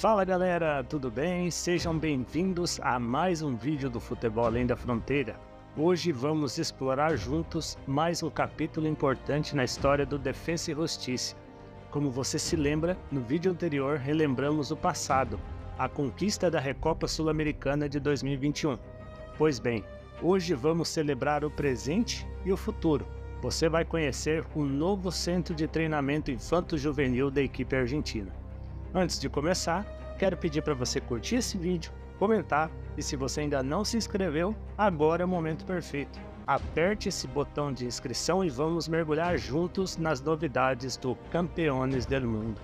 Fala galera, tudo bem? Sejam bem-vindos a mais um vídeo do Futebol Além da Fronteira. Hoje vamos explorar juntos mais um capítulo importante na história do Defensa e Justiça. Como você se lembra, no vídeo anterior relembramos o passado, a conquista da Recopa Sul-Americana de 2021. Pois bem, hoje vamos celebrar o presente e o futuro. Você vai conhecer o novo centro de treinamento infanto-juvenil da equipe argentina. Antes de começar, quero pedir para você curtir esse vídeo, comentar e se você ainda não se inscreveu, agora é o momento perfeito. Aperte esse botão de inscrição e vamos mergulhar juntos nas novidades do Campeones del Mundo.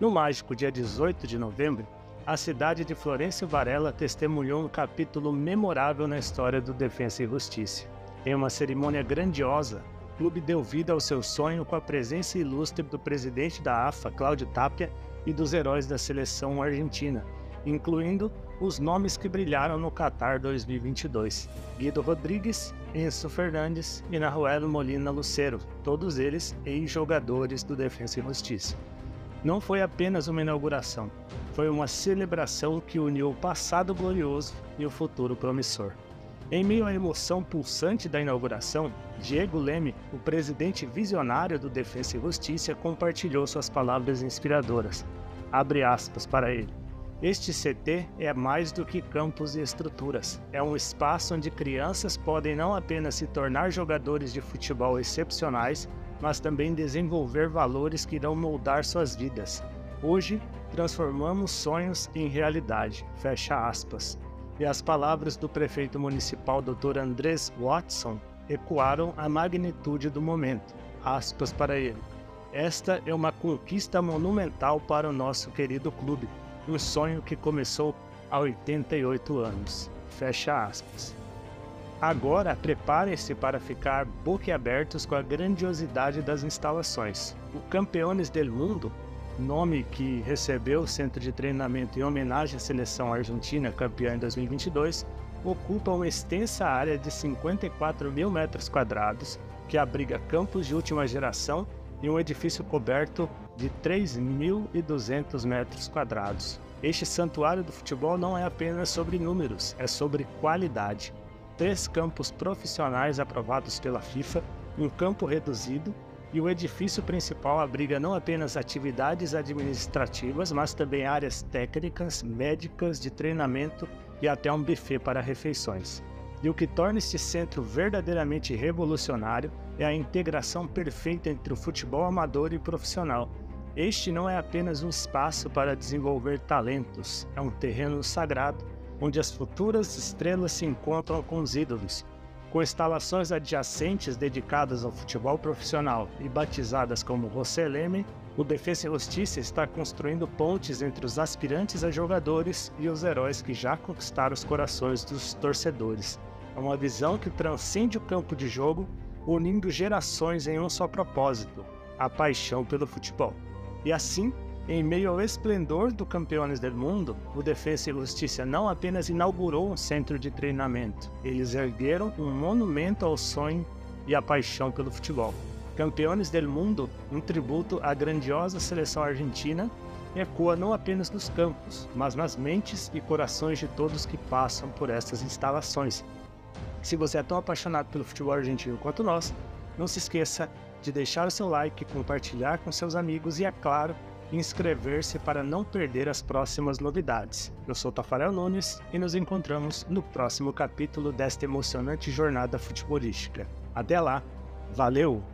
No mágico dia 18 de novembro, a cidade de Florencio Varela testemunhou um capítulo memorável na história do Defensa e Justiça. Em uma cerimônia grandiosa, clube deu vida ao seu sonho com a presença ilustre do presidente da AFA, Cláudio Tapia, e dos heróis da seleção argentina, incluindo os nomes que brilharam no Qatar 2022: Guido Rodrigues, Enzo Fernandes e Nahuel Molina Lucero, todos eles ex-jogadores do Defensa e Justiça. Não foi apenas uma inauguração, foi uma celebração que uniu o passado glorioso e o futuro promissor. Em meio à emoção pulsante da inauguração, Diego Leme, o presidente visionário do Defensa e Justiça, compartilhou suas palavras inspiradoras. Abre aspas para ele. Este CT é mais do que campos e estruturas. É um espaço onde crianças podem não apenas se tornar jogadores de futebol excepcionais, mas também desenvolver valores que irão moldar suas vidas. Hoje, transformamos sonhos em realidade. Fecha aspas e as palavras do prefeito municipal Dr. Andrés Watson ecoaram a magnitude do momento. Aspas para ele. Esta é uma conquista monumental para o nosso querido clube, um sonho que começou há 88 anos. Fecha aspas. Agora preparem-se para ficar boquiabertos com a grandiosidade das instalações. O Campeones del Mundo nome que recebeu o centro de treinamento em homenagem à seleção argentina campeã em 2022, ocupa uma extensa área de 54 mil metros quadrados, que abriga campos de última geração e um edifício coberto de 3.200 metros quadrados. Este santuário do futebol não é apenas sobre números, é sobre qualidade. Três campos profissionais aprovados pela FIFA, um campo reduzido e o edifício principal abriga não apenas atividades administrativas, mas também áreas técnicas, médicas, de treinamento e até um buffet para refeições. E o que torna este centro verdadeiramente revolucionário é a integração perfeita entre o futebol amador e profissional. Este não é apenas um espaço para desenvolver talentos, é um terreno sagrado onde as futuras estrelas se encontram com os ídolos, com instalações adjacentes dedicadas ao futebol profissional e batizadas como José Leme, o Defensa e Justiça está construindo pontes entre os aspirantes a jogadores e os heróis que já conquistaram os corações dos torcedores. É uma visão que transcende o campo de jogo, unindo gerações em um só propósito: a paixão pelo futebol. E assim, em meio ao esplendor do Campeones del Mundo, o Defensa e Justiça não apenas inaugurou um centro de treinamento, eles ergueram um monumento ao sonho e à paixão pelo futebol. Campeones del Mundo, um tributo à grandiosa seleção argentina, ecoa não apenas nos campos, mas nas mentes e corações de todos que passam por estas instalações. Se você é tão apaixonado pelo futebol argentino quanto nós, não se esqueça de deixar o seu like, compartilhar com seus amigos e, é claro, inscrever-se para não perder as próximas novidades. Eu sou Tafarel Nunes e nos encontramos no próximo capítulo desta emocionante jornada futebolística. Até lá, valeu!